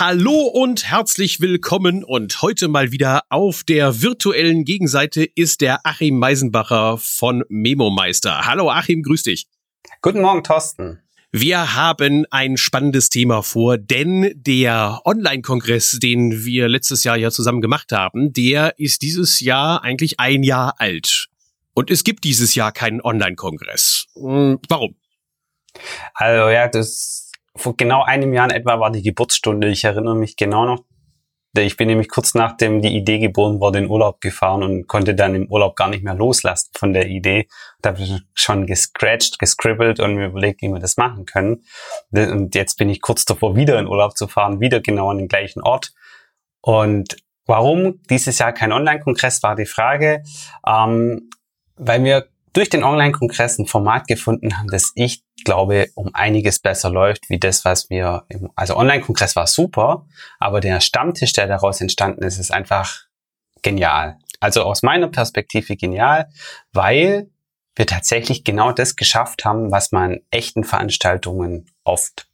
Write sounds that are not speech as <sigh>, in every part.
Hallo und herzlich willkommen und heute mal wieder auf der virtuellen Gegenseite ist der Achim Meisenbacher von Memo Meister. Hallo Achim, grüß dich. Guten Morgen, Thorsten. Wir haben ein spannendes Thema vor, denn der Online-Kongress, den wir letztes Jahr ja zusammen gemacht haben, der ist dieses Jahr eigentlich ein Jahr alt. Und es gibt dieses Jahr keinen Online-Kongress. Hm, warum? Also ja, das vor genau einem Jahr etwa war die Geburtsstunde. Ich erinnere mich genau noch. Ich bin nämlich kurz nachdem die Idee geboren wurde in Urlaub gefahren und konnte dann im Urlaub gar nicht mehr loslassen von der Idee. Da habe ich schon gescratcht, gescribbelt und mir überlegt, wie wir das machen können. Und jetzt bin ich kurz davor, wieder in Urlaub zu fahren, wieder genau an den gleichen Ort. Und warum dieses Jahr kein Online-Kongress war die Frage, ähm, weil wir durch den Online-Kongress ein Format gefunden haben, das ich glaube, um einiges besser läuft, wie das, was wir im, also Online-Kongress war super, aber der Stammtisch, der daraus entstanden ist, ist einfach genial. Also aus meiner Perspektive genial, weil wir tatsächlich genau das geschafft haben, was man echten Veranstaltungen oft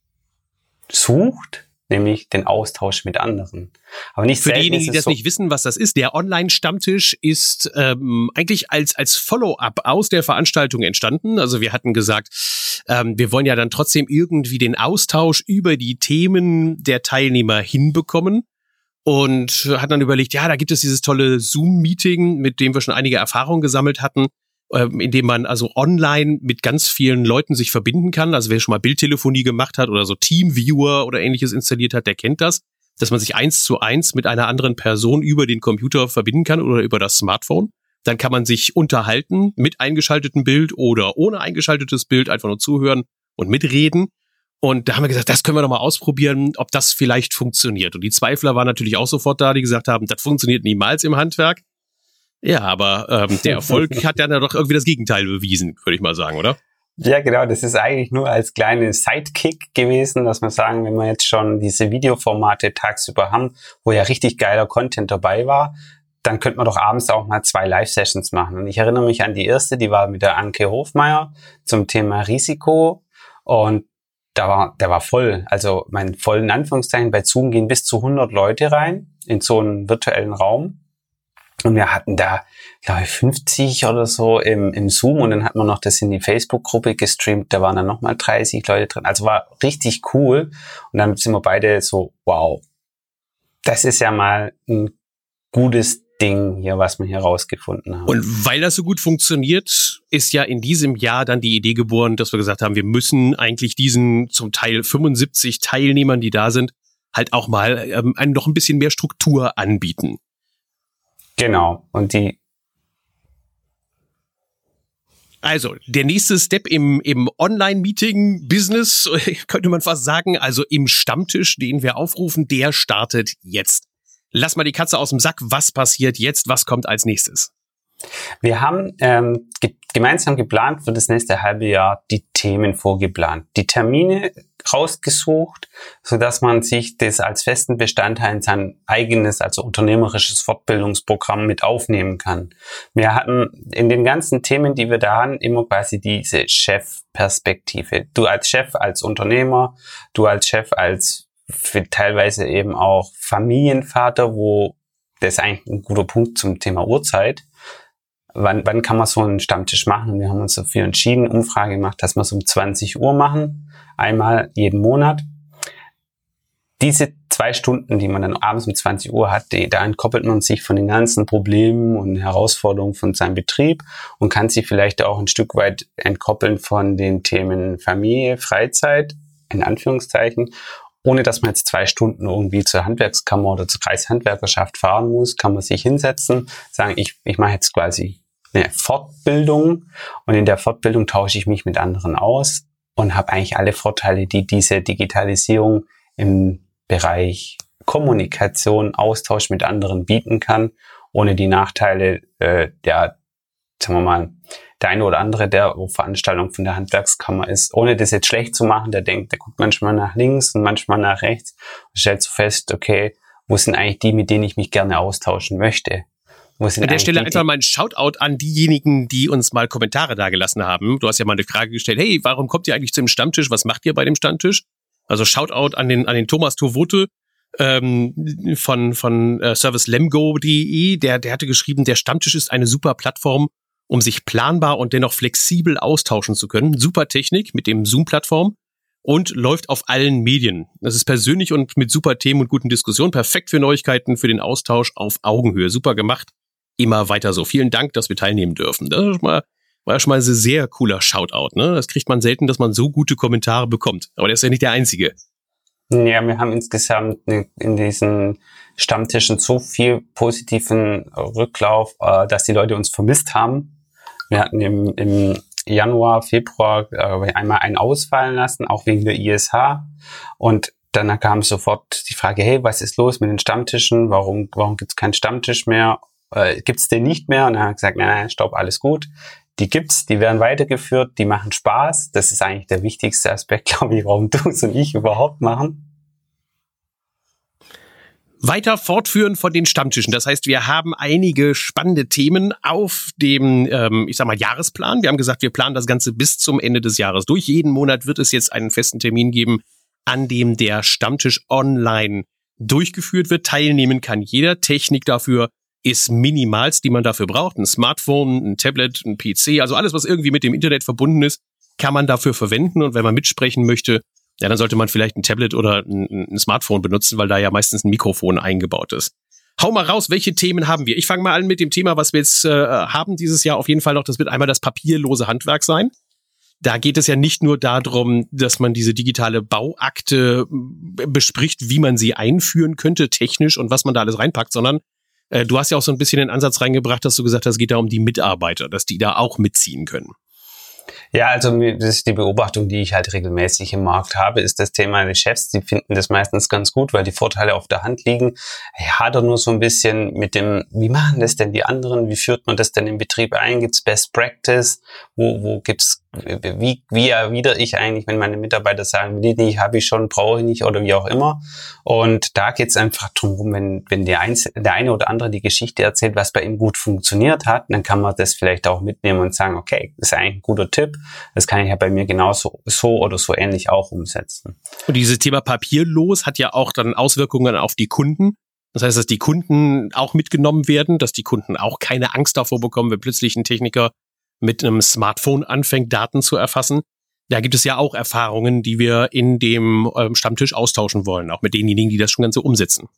sucht, nämlich den Austausch mit anderen. Aber nicht Für diejenigen, die das so nicht wissen, was das ist, der Online-Stammtisch ist ähm, eigentlich als, als Follow-up aus der Veranstaltung entstanden. Also wir hatten gesagt, ähm, wir wollen ja dann trotzdem irgendwie den Austausch über die Themen der Teilnehmer hinbekommen. Und hat dann überlegt, ja, da gibt es dieses tolle Zoom-Meeting, mit dem wir schon einige Erfahrungen gesammelt hatten ähm, indem man also online mit ganz vielen Leuten sich verbinden kann. Also wer schon mal Bildtelefonie gemacht hat oder so Teamviewer oder ähnliches installiert hat, der kennt das, dass man sich eins zu eins mit einer anderen Person über den Computer verbinden kann oder über das Smartphone. Dann kann man sich unterhalten mit eingeschaltetem Bild oder ohne eingeschaltetes Bild, einfach nur zuhören und mitreden. Und da haben wir gesagt, das können wir doch mal ausprobieren, ob das vielleicht funktioniert. Und die Zweifler waren natürlich auch sofort da, die gesagt haben, das funktioniert niemals im Handwerk. Ja, aber ähm, der <laughs> Erfolg hat ja dann doch irgendwie das Gegenteil bewiesen, würde ich mal sagen, oder? Ja, genau. Das ist eigentlich nur als kleine Sidekick gewesen, dass wir sagen, wenn wir jetzt schon diese Videoformate tagsüber haben, wo ja richtig geiler Content dabei war, dann könnte man doch abends auch mal zwei Live-Sessions machen. Und ich erinnere mich an die erste, die war mit der Anke Hofmeier zum Thema Risiko. Und da war, der war voll. Also mein vollen Anführungszeichen bei Zoom gehen bis zu 100 Leute rein in so einen virtuellen Raum. Und wir hatten da, glaube ich, 50 oder so im, im Zoom und dann hat man noch das in die Facebook-Gruppe gestreamt, da waren dann nochmal 30 Leute drin. Also war richtig cool. Und dann sind wir beide so, wow, das ist ja mal ein gutes Ding hier, was wir hier rausgefunden haben. Und weil das so gut funktioniert, ist ja in diesem Jahr dann die Idee geboren, dass wir gesagt haben, wir müssen eigentlich diesen zum Teil 75 Teilnehmern, die da sind, halt auch mal ähm, noch ein bisschen mehr Struktur anbieten. Genau. Und die also, der nächste Step im, im Online-Meeting-Business, <laughs> könnte man fast sagen, also im Stammtisch, den wir aufrufen, der startet jetzt. Lass mal die Katze aus dem Sack. Was passiert jetzt? Was kommt als nächstes? Wir haben ähm, ge gemeinsam geplant für das nächste halbe Jahr die Themen vorgeplant, die Termine rausgesucht, so dass man sich das als festen Bestandteil in sein eigenes, also unternehmerisches Fortbildungsprogramm mit aufnehmen kann. Wir hatten in den ganzen Themen, die wir da haben, immer quasi diese Chefperspektive. Du als Chef, als Unternehmer, du als Chef, als teilweise eben auch Familienvater, wo das ist eigentlich ein guter Punkt zum Thema Uhrzeit wann, wann kann man so einen Stammtisch machen? Und wir haben uns dafür entschieden, Umfrage gemacht, dass wir es um 20 Uhr machen, einmal jeden Monat. Diese zwei Stunden, die man dann abends um 20 Uhr hat, die, da entkoppelt man sich von den ganzen Problemen und Herausforderungen von seinem Betrieb und kann sich vielleicht auch ein Stück weit entkoppeln von den Themen Familie, Freizeit, in Anführungszeichen ohne dass man jetzt zwei Stunden irgendwie zur Handwerkskammer oder zur Kreishandwerkerschaft fahren muss, kann man sich hinsetzen, sagen, ich, ich mache jetzt quasi eine Fortbildung und in der Fortbildung tausche ich mich mit anderen aus und habe eigentlich alle Vorteile, die diese Digitalisierung im Bereich Kommunikation, Austausch mit anderen bieten kann, ohne die Nachteile äh, der, sagen wir mal, der eine oder andere, der auf Veranstaltung von der Handwerkskammer ist, ohne das jetzt schlecht zu machen, der denkt, der guckt manchmal nach links und manchmal nach rechts und stellt so fest, okay, wo sind eigentlich die, mit denen ich mich gerne austauschen möchte? An der Stelle einfach mal ein Shoutout an diejenigen, die uns mal Kommentare dagelassen haben. Du hast ja mal eine Frage gestellt, hey, warum kommt ihr eigentlich zum Stammtisch? Was macht ihr bei dem Stammtisch? Also Shoutout an den, an den Thomas Tovote. ähm, von, von äh, servicelemgo.de, der, der hatte geschrieben, der Stammtisch ist eine super Plattform, um sich planbar und dennoch flexibel austauschen zu können. Super Technik mit dem Zoom-Plattform und läuft auf allen Medien. Das ist persönlich und mit super Themen und guten Diskussionen. Perfekt für Neuigkeiten, für den Austausch auf Augenhöhe. Super gemacht. Immer weiter so. Vielen Dank, dass wir teilnehmen dürfen. Das ist mal, war schon mal ein sehr cooler Shoutout. Ne? Das kriegt man selten, dass man so gute Kommentare bekommt. Aber der ist ja nicht der einzige. Ja, wir haben insgesamt in diesen Stammtischen so viel positiven Rücklauf, äh, dass die Leute uns vermisst haben. Wir hatten im, im Januar, Februar äh, einmal einen ausfallen lassen, auch wegen der ISH. Und dann kam sofort die Frage, hey, was ist los mit den Stammtischen? Warum, warum gibt es keinen Stammtisch mehr? Äh, gibt es den nicht mehr? Und dann hat er gesagt, nein, nein, stopp, alles gut die gibt's, die werden weitergeführt, die machen Spaß. Das ist eigentlich der wichtigste Aspekt, <laughs> glaube ich, warum du und ich überhaupt machen. Weiter fortführen von den Stammtischen. Das heißt, wir haben einige spannende Themen auf dem, ähm, ich sag mal, Jahresplan. Wir haben gesagt, wir planen das Ganze bis zum Ende des Jahres durch. Jeden Monat wird es jetzt einen festen Termin geben, an dem der Stammtisch online durchgeführt wird. Teilnehmen kann jeder. Technik dafür ist minimalst, die man dafür braucht. Ein Smartphone, ein Tablet, ein PC, also alles, was irgendwie mit dem Internet verbunden ist, kann man dafür verwenden. Und wenn man mitsprechen möchte, ja, dann sollte man vielleicht ein Tablet oder ein, ein Smartphone benutzen, weil da ja meistens ein Mikrofon eingebaut ist. Hau mal raus, welche Themen haben wir? Ich fange mal an mit dem Thema, was wir jetzt äh, haben dieses Jahr auf jeden Fall noch. Das wird einmal das papierlose Handwerk sein. Da geht es ja nicht nur darum, dass man diese digitale Bauakte bespricht, wie man sie einführen könnte, technisch und was man da alles reinpackt, sondern äh, du hast ja auch so ein bisschen den Ansatz reingebracht, dass du gesagt hast, es geht da um die Mitarbeiter, dass die da auch mitziehen können. Ja, also das ist die Beobachtung, die ich halt regelmäßig im Markt habe, ist das Thema des Chefs. Die finden das meistens ganz gut, weil die Vorteile auf der Hand liegen. Ich hadere nur so ein bisschen mit dem, wie machen das denn die anderen? Wie führt man das denn im Betrieb ein? Gibt's Best Practice? Wo, wo gibt's wie, wie erwidere ich eigentlich, wenn meine Mitarbeiter sagen, will ich nicht, habe ich schon, brauche ich nicht oder wie auch immer. Und da geht es einfach drum, wenn, wenn der, Einz der eine oder andere die Geschichte erzählt, was bei ihm gut funktioniert hat, dann kann man das vielleicht auch mitnehmen und sagen, okay, das ist eigentlich ein guter Tipp, das kann ich ja bei mir genauso so oder so ähnlich auch umsetzen. Und dieses Thema papierlos hat ja auch dann Auswirkungen auf die Kunden. Das heißt, dass die Kunden auch mitgenommen werden, dass die Kunden auch keine Angst davor bekommen, wenn plötzlich ein Techniker mit einem Smartphone anfängt, Daten zu erfassen. Da gibt es ja auch Erfahrungen, die wir in dem ähm, Stammtisch austauschen wollen, auch mit denjenigen, die das schon ganz so umsetzen.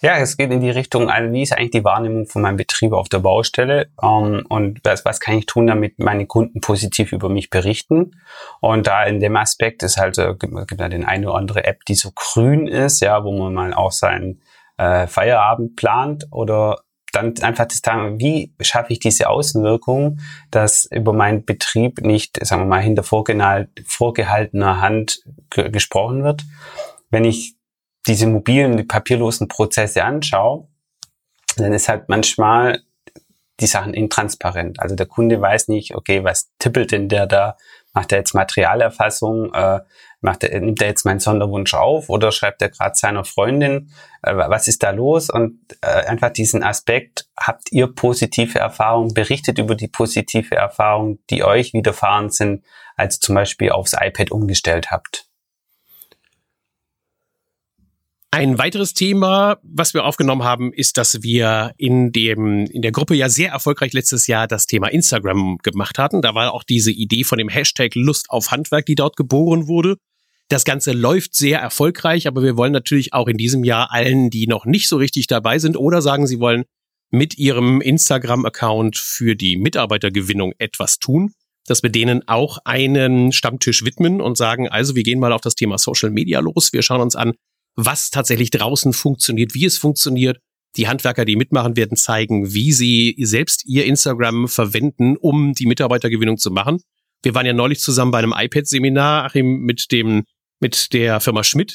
Ja, es geht in die Richtung, also wie ist eigentlich die Wahrnehmung von meinem Betrieb auf der Baustelle ähm, und was, was kann ich tun, damit meine Kunden positiv über mich berichten? Und da in dem Aspekt ist halt, gibt, gibt ja den eine oder andere App, die so grün ist, ja, wo man mal auch seinen äh, Feierabend plant oder dann einfach das Thema, wie schaffe ich diese Außenwirkung, dass über meinen Betrieb nicht, sagen wir mal, hinter vorgehaltener Hand gesprochen wird. Wenn ich diese mobilen, die papierlosen Prozesse anschaue, dann ist halt manchmal die Sachen intransparent. Also der Kunde weiß nicht, okay, was tippelt denn der da? Macht er jetzt Materialerfassung? Äh, macht er, nimmt er jetzt meinen Sonderwunsch auf oder schreibt er gerade seiner Freundin? Äh, was ist da los? Und äh, einfach diesen Aspekt, habt ihr positive Erfahrungen? Berichtet über die positive Erfahrung, die euch widerfahren sind, als zum Beispiel aufs iPad umgestellt habt. Ein weiteres Thema, was wir aufgenommen haben, ist, dass wir in dem, in der Gruppe ja sehr erfolgreich letztes Jahr das Thema Instagram gemacht hatten. Da war auch diese Idee von dem Hashtag Lust auf Handwerk, die dort geboren wurde. Das Ganze läuft sehr erfolgreich, aber wir wollen natürlich auch in diesem Jahr allen, die noch nicht so richtig dabei sind oder sagen, sie wollen mit ihrem Instagram-Account für die Mitarbeitergewinnung etwas tun, dass wir denen auch einen Stammtisch widmen und sagen, also wir gehen mal auf das Thema Social Media los. Wir schauen uns an, was tatsächlich draußen funktioniert, wie es funktioniert. Die Handwerker, die mitmachen, werden zeigen, wie sie selbst ihr Instagram verwenden, um die Mitarbeitergewinnung zu machen. Wir waren ja neulich zusammen bei einem iPad-Seminar, Achim, mit dem, mit der Firma Schmidt.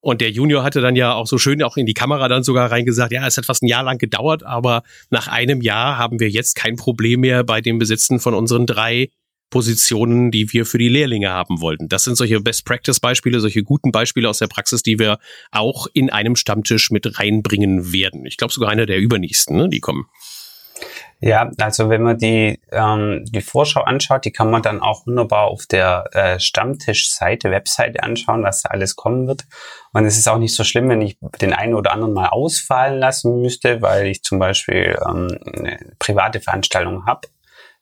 Und der Junior hatte dann ja auch so schön auch in die Kamera dann sogar reingesagt, ja, es hat fast ein Jahr lang gedauert, aber nach einem Jahr haben wir jetzt kein Problem mehr bei dem Besitzen von unseren drei Positionen, die wir für die Lehrlinge haben wollten. Das sind solche Best-Practice-Beispiele, solche guten Beispiele aus der Praxis, die wir auch in einem Stammtisch mit reinbringen werden. Ich glaube sogar einer der übernächsten, ne, die kommen. Ja, also wenn man die, ähm, die Vorschau anschaut, die kann man dann auch wunderbar auf der äh, Stammtischseite, Webseite anschauen, was da alles kommen wird. Und es ist auch nicht so schlimm, wenn ich den einen oder anderen mal ausfallen lassen müsste, weil ich zum Beispiel ähm, eine private Veranstaltung habe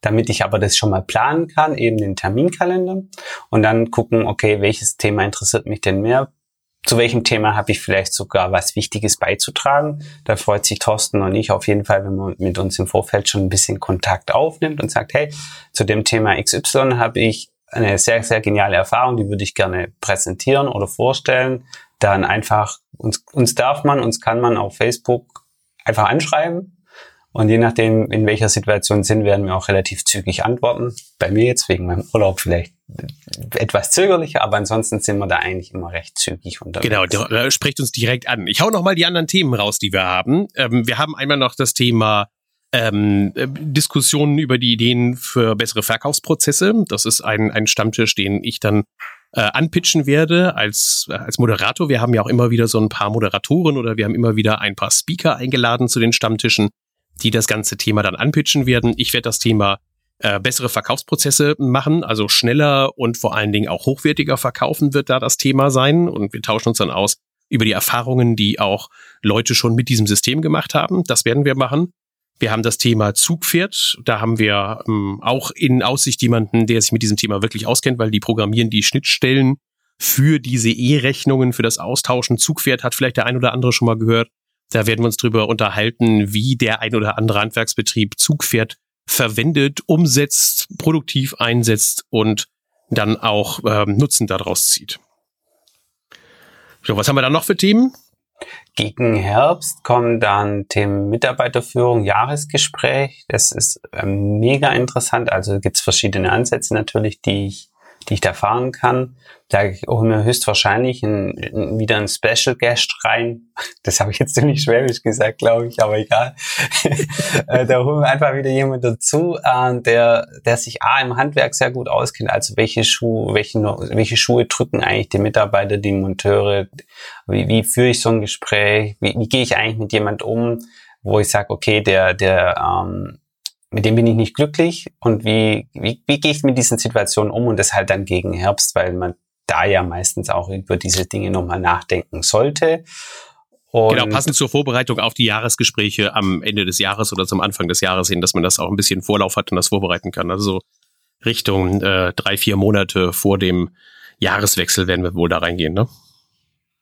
damit ich aber das schon mal planen kann, eben den Terminkalender und dann gucken, okay, welches Thema interessiert mich denn mehr? Zu welchem Thema habe ich vielleicht sogar was Wichtiges beizutragen? Da freut sich Thorsten und ich auf jeden Fall, wenn man mit uns im Vorfeld schon ein bisschen Kontakt aufnimmt und sagt, hey, zu dem Thema XY habe ich eine sehr, sehr geniale Erfahrung, die würde ich gerne präsentieren oder vorstellen. Dann einfach, uns, uns darf man, uns kann man auf Facebook einfach anschreiben und je nachdem, in welcher Situation sind, werden wir auch relativ zügig antworten. Bei mir jetzt wegen meinem Urlaub vielleicht etwas zögerlicher, aber ansonsten sind wir da eigentlich immer recht zügig unterwegs. Genau, da spricht uns direkt an. Ich hau noch mal die anderen Themen raus, die wir haben. Ähm, wir haben einmal noch das Thema ähm, Diskussionen über die Ideen für bessere Verkaufsprozesse. Das ist ein, ein Stammtisch, den ich dann äh, anpitchen werde als, als Moderator. Wir haben ja auch immer wieder so ein paar Moderatoren oder wir haben immer wieder ein paar Speaker eingeladen zu den Stammtischen die das ganze Thema dann anpitchen werden. Ich werde das Thema äh, bessere Verkaufsprozesse machen, also schneller und vor allen Dingen auch hochwertiger verkaufen wird da das Thema sein. Und wir tauschen uns dann aus über die Erfahrungen, die auch Leute schon mit diesem System gemacht haben. Das werden wir machen. Wir haben das Thema Zugpferd. Da haben wir ähm, auch in Aussicht jemanden, der sich mit diesem Thema wirklich auskennt, weil die programmieren die Schnittstellen für diese E-Rechnungen, für das Austauschen. Zugpferd hat vielleicht der ein oder andere schon mal gehört. Da werden wir uns drüber unterhalten, wie der ein oder andere Handwerksbetrieb Zugpferd verwendet, umsetzt, produktiv einsetzt und dann auch ähm, Nutzen daraus zieht. So, was haben wir dann noch für Themen? Gegen Herbst kommen dann Themen Mitarbeiterführung, Jahresgespräch. Das ist ähm, mega interessant. Also gibt es verschiedene Ansätze natürlich, die ich die ich da fahren kann. Da holen wir höchstwahrscheinlich ein, wieder ein Special Guest rein. <laughs> Das habe ich jetzt ziemlich schwäbisch gesagt, glaube ich, aber egal. <laughs> Äh, da holen wir einfach wieder jemand dazu, äh, der, der sich A im Handwerk sehr gut auskennt. Also welche Schuhe, welche, welche Schuhe drücken eigentlich die Mitarbeiter, die Monteure? Wie, wie führe ich so ein Gespräch? Wie, wie gehe ich eigentlich mit jemand um? Wo ich sage, okay, der, der ähm, mit dem bin ich nicht glücklich und wie, wie, wie gehe ich mit diesen Situationen um und das halt dann gegen Herbst, weil man da ja meistens auch über diese Dinge nochmal nachdenken sollte. Und genau, passend zur Vorbereitung auf die Jahresgespräche am Ende des Jahres oder zum Anfang des Jahres hin, dass man das auch ein bisschen Vorlauf hat und das vorbereiten kann. Also Richtung äh, drei, vier Monate vor dem Jahreswechsel werden wir wohl da reingehen, ne?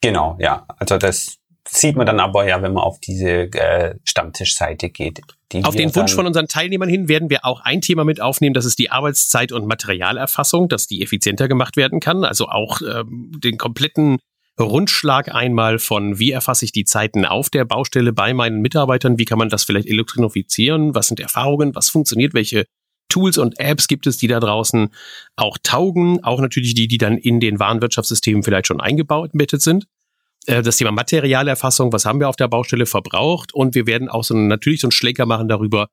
Genau, ja. Also das sieht man dann aber ja, wenn man auf diese äh, Stammtischseite geht. auf den Wunsch von unseren Teilnehmern hin werden wir auch ein Thema mit aufnehmen, das ist die Arbeitszeit- und Materialerfassung, dass die effizienter gemacht werden kann. Also auch ähm, den kompletten Rundschlag einmal von, wie erfasse ich die Zeiten auf der Baustelle bei meinen Mitarbeitern, wie kann man das vielleicht elektronifizieren, was sind Erfahrungen, was funktioniert, welche Tools und Apps gibt es, die da draußen auch taugen, auch natürlich die, die dann in den Warenwirtschaftssystemen vielleicht schon eingebaut, sind. Äh, das Thema Materialerfassung, was haben wir auf der Baustelle verbraucht und wir werden auch so natürlich so einen Schläger machen darüber,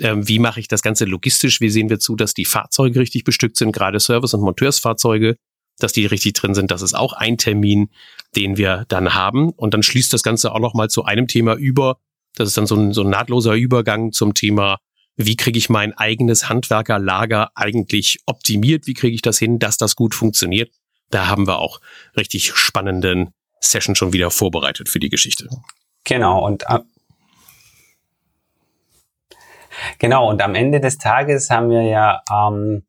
ähm, wie mache ich das Ganze logistisch, wie sehen wir zu, dass die Fahrzeuge richtig bestückt sind, gerade Service- und Monteursfahrzeuge, dass die richtig drin sind. Das ist auch ein Termin, den wir dann haben und dann schließt das Ganze auch noch mal zu einem Thema über. Das ist dann so ein, so ein nahtloser Übergang zum Thema wie kriege ich mein eigenes Handwerkerlager eigentlich optimiert? Wie kriege ich das hin, dass das gut funktioniert? Da haben wir auch richtig spannenden Session schon wieder vorbereitet für die Geschichte. Genau, und genau, und am Ende des Tages haben wir ja ähm,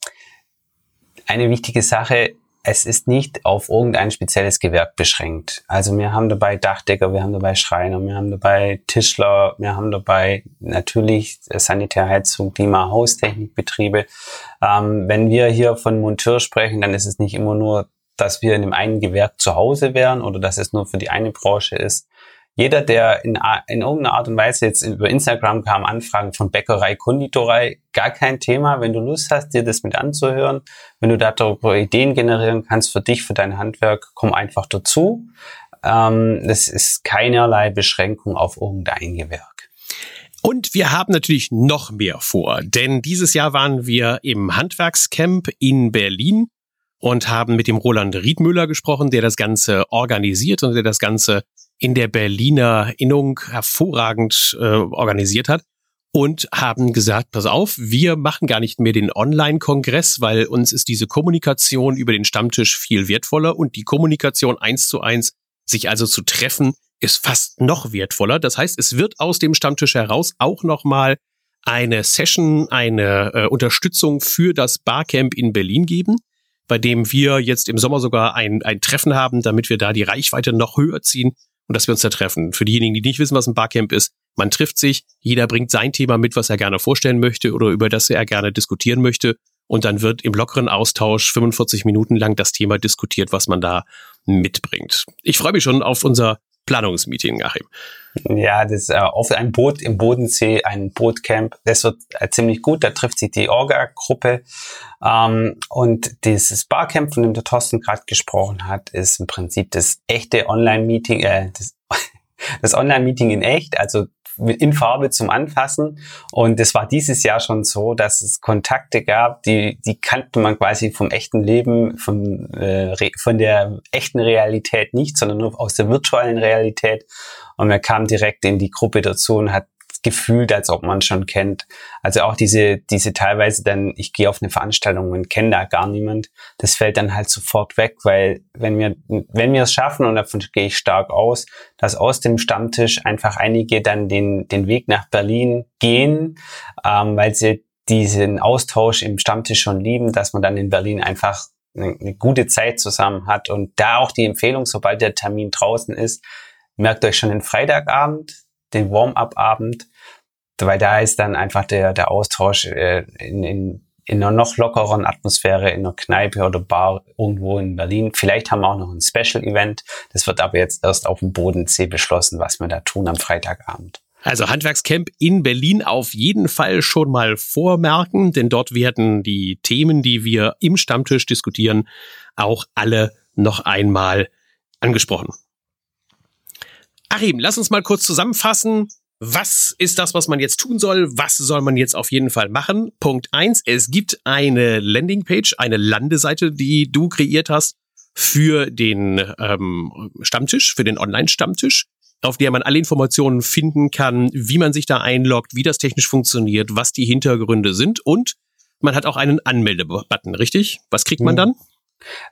eine wichtige Sache, es ist nicht auf irgendein spezielles Gewerk beschränkt. Also wir haben dabei Dachdecker, wir haben dabei Schreiner, wir haben dabei Tischler, wir haben dabei natürlich Sanitärheizung, Klima, Haustechnikbetriebe. Ähm, wenn wir hier von Monteur sprechen, dann ist es nicht immer nur dass wir in dem einen Gewerk zu Hause wären oder dass es nur für die eine Branche ist. Jeder, der in, in irgendeiner Art und Weise jetzt über Instagram kam, Anfragen von Bäckerei, Konditorei, gar kein Thema. Wenn du Lust hast, dir das mit anzuhören, wenn du darüber Ideen generieren kannst für dich, für dein Handwerk, komm einfach dazu. Ähm, ist keinerlei Beschränkung auf irgendein Gewerk. Und wir haben natürlich noch mehr vor, denn dieses Jahr waren wir im Handwerkscamp in Berlin und haben mit dem Roland Riedmüller gesprochen, der das Ganze organisiert und der das Ganze in der Berliner Innung hervorragend äh, organisiert hat. und haben gesagt, pass auf, wir machen gar nicht mehr den Online-Kongress, weil uns ist diese Kommunikation über den Stammtisch viel wertvoller und die Kommunikation eins zu eins, sich also zu treffen, ist fast noch wertvoller. Das heißt, es wird aus dem Stammtisch heraus auch nochmal eine Session, eine äh, Unterstützung für das Barcamp in Berlin geben, bei dem wir jetzt im Sommer sogar ein, ein Treffen haben, damit wir da die Reichweite noch höher ziehen und dass wir uns da treffen. Für diejenigen, die nicht wissen, was ein Barcamp ist, man trifft sich, jeder bringt sein Thema mit, was er gerne vorstellen möchte oder über das er gerne diskutieren möchte. Und dann wird im lockeren Austausch 45 Minuten lang das Thema diskutiert, was man da mitbringt. Ich freue mich schon auf unser Planungsmeeting, Achim. Ja, das äh, auf ein Boot im Bodensee, ein Bootcamp. Das wird äh, ziemlich gut. Da trifft sich die Orga-Gruppe. Ähm, und dieses Barcamp, von dem der Thorsten gerade gesprochen hat, ist im Prinzip das echte Online-Meeting, äh, das, <laughs> das Online-Meeting in echt. Also in Farbe zum Anfassen. Und es war dieses Jahr schon so, dass es Kontakte gab, die, die kannte man quasi vom echten Leben, von, äh, von der echten Realität nicht, sondern nur aus der virtuellen Realität. Und man kam direkt in die Gruppe dazu und hat gefühlt, als ob man schon kennt. Also auch diese, diese teilweise dann, ich gehe auf eine Veranstaltung und kenne da gar niemand, das fällt dann halt sofort weg, weil wenn wir, wenn wir es schaffen, und davon gehe ich stark aus, dass aus dem Stammtisch einfach einige dann den, den Weg nach Berlin gehen, ähm, weil sie diesen Austausch im Stammtisch schon lieben, dass man dann in Berlin einfach eine, eine gute Zeit zusammen hat und da auch die Empfehlung, sobald der Termin draußen ist, merkt euch schon den Freitagabend, den Warm-up-Abend, weil da ist dann einfach der, der Austausch äh, in, in, in einer noch lockeren Atmosphäre in einer Kneipe oder Bar irgendwo in Berlin. Vielleicht haben wir auch noch ein Special-Event. Das wird aber jetzt erst auf dem Bodensee beschlossen, was wir da tun am Freitagabend. Also Handwerkscamp in Berlin auf jeden Fall schon mal vormerken, denn dort werden die Themen, die wir im Stammtisch diskutieren, auch alle noch einmal angesprochen. Achim, lass uns mal kurz zusammenfassen. Was ist das, was man jetzt tun soll? Was soll man jetzt auf jeden Fall machen? Punkt eins: Es gibt eine Landingpage, eine Landeseite, die du kreiert hast für den ähm, Stammtisch, für den Online-Stammtisch, auf der man alle Informationen finden kann, wie man sich da einloggt, wie das technisch funktioniert, was die Hintergründe sind und man hat auch einen Anmeldebutton, richtig? Was kriegt man hm. dann?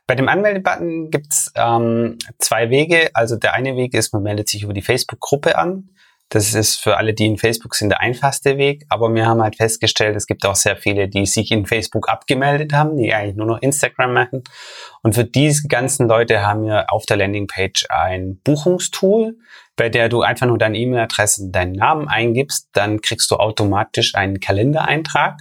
Bei dem Anmeldebutton gibt's ähm, zwei Wege. Also der eine Weg ist, man meldet sich über die Facebook-Gruppe an. Das ist für alle, die in Facebook sind, der einfachste Weg. Aber wir haben halt festgestellt, es gibt auch sehr viele, die sich in Facebook abgemeldet haben, die eigentlich nur noch Instagram machen. Und für diese ganzen Leute haben wir auf der Landingpage ein Buchungstool, bei der du einfach nur deine E-Mail-Adresse und deinen Namen eingibst. Dann kriegst du automatisch einen Kalendereintrag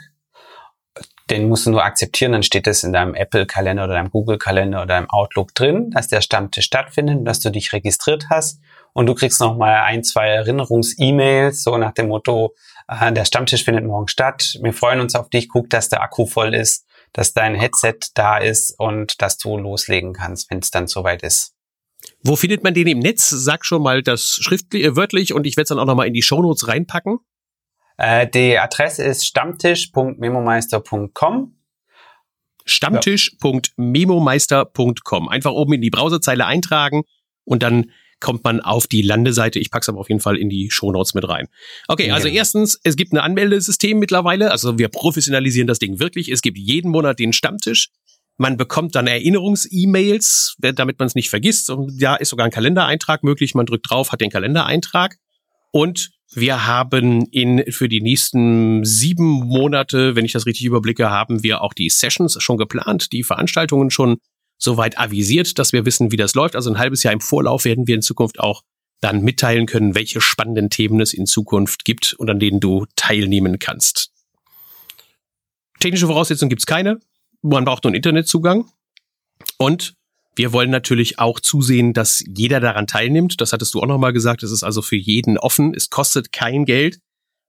den musst du nur akzeptieren, dann steht es in deinem Apple-Kalender oder deinem Google-Kalender oder deinem Outlook drin, dass der Stammtisch stattfindet, dass du dich registriert hast und du kriegst noch mal ein, zwei Erinnerungs-E-Mails, so nach dem Motto, äh, der Stammtisch findet morgen statt, wir freuen uns auf dich, guck, dass der Akku voll ist, dass dein Headset da ist und dass du loslegen kannst, wenn es dann soweit ist. Wo findet man den im Netz? Sag schon mal das schriftlich, äh, wörtlich und ich werde es dann auch noch mal in die Shownotes reinpacken. Äh, die Adresse ist stammtisch.memomeister.com. Stammtisch.memomeister.com. Einfach oben in die Browserzeile eintragen und dann kommt man auf die Landeseite. Ich pack's aber auf jeden Fall in die Shownotes mit rein. Okay, also ja. erstens, es gibt ein Anmeldesystem mittlerweile. Also wir professionalisieren das Ding wirklich. Es gibt jeden Monat den Stammtisch. Man bekommt dann Erinnerungs-E-Mails, damit man es nicht vergisst. Und da ist sogar ein Kalendereintrag möglich. Man drückt drauf, hat den Kalendereintrag. Und wir haben in, für die nächsten sieben Monate, wenn ich das richtig überblicke, haben wir auch die Sessions schon geplant, die Veranstaltungen schon soweit avisiert, dass wir wissen, wie das läuft. Also ein halbes Jahr im Vorlauf werden wir in Zukunft auch dann mitteilen können, welche spannenden Themen es in Zukunft gibt und an denen du teilnehmen kannst. Technische Voraussetzungen gibt's keine. Man braucht nur einen Internetzugang. Und wir wollen natürlich auch zusehen, dass jeder daran teilnimmt. Das hattest du auch nochmal gesagt. Es ist also für jeden offen. Es kostet kein Geld.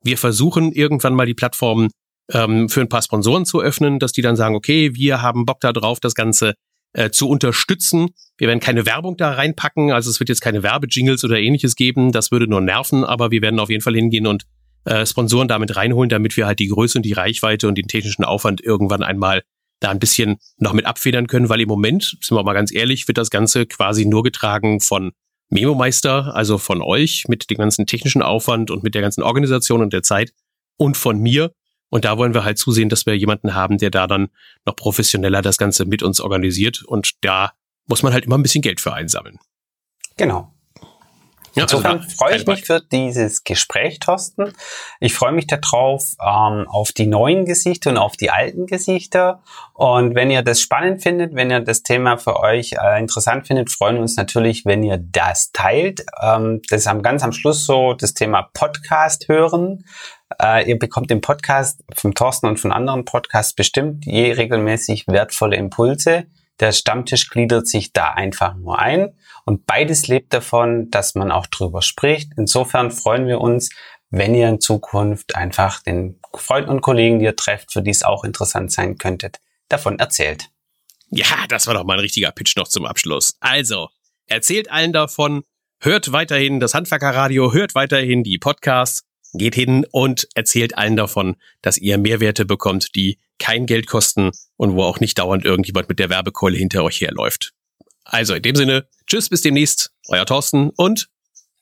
Wir versuchen irgendwann mal die Plattform ähm, für ein paar Sponsoren zu öffnen, dass die dann sagen, okay, wir haben Bock da drauf, das Ganze äh, zu unterstützen. Wir werden keine Werbung da reinpacken. Also es wird jetzt keine Werbejingles oder ähnliches geben. Das würde nur nerven. Aber wir werden auf jeden Fall hingehen und äh, Sponsoren damit reinholen, damit wir halt die Größe und die Reichweite und den technischen Aufwand irgendwann einmal da ein bisschen noch mit abfedern können, weil im Moment, sind wir mal ganz ehrlich, wird das Ganze quasi nur getragen von Memo Meister, also von euch mit dem ganzen technischen Aufwand und mit der ganzen Organisation und der Zeit. und von mir. Und da wollen wir halt zusehen, dass wir jemanden haben, der da dann noch professioneller das Ganze mit uns organisiert. Und da muss man halt immer ein bisschen Geld für einsammeln. Genau. Ja, also Insofern also, freue ich mich für dieses Gespräch, Thorsten. Ich freue mich darauf, ähm, auf die neuen Gesichter und auf die alten Gesichter. Und wenn ihr das spannend findet, wenn ihr das Thema für euch äh, interessant findet, freuen wir uns natürlich, wenn ihr das teilt. Ähm, das ist am, ganz am Schluss so das Thema Podcast hören. Äh, ihr bekommt im Podcast vom Thorsten und von anderen Podcasts bestimmt je regelmäßig wertvolle Impulse. Der Stammtisch gliedert sich da einfach nur ein. Und beides lebt davon, dass man auch drüber spricht. Insofern freuen wir uns, wenn ihr in Zukunft einfach den Freunden und Kollegen, die ihr trefft, für die es auch interessant sein könntet, davon erzählt. Ja, das war doch mal ein richtiger Pitch noch zum Abschluss. Also, erzählt allen davon, hört weiterhin das Handwerkerradio, hört weiterhin die Podcasts, geht hin und erzählt allen davon, dass ihr Mehrwerte bekommt, die kein Geld kosten und wo auch nicht dauernd irgendjemand mit der Werbekeule hinter euch herläuft. Also in dem Sinne, tschüss, bis demnächst, euer Thorsten und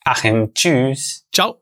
Achim, tschüss. Ciao.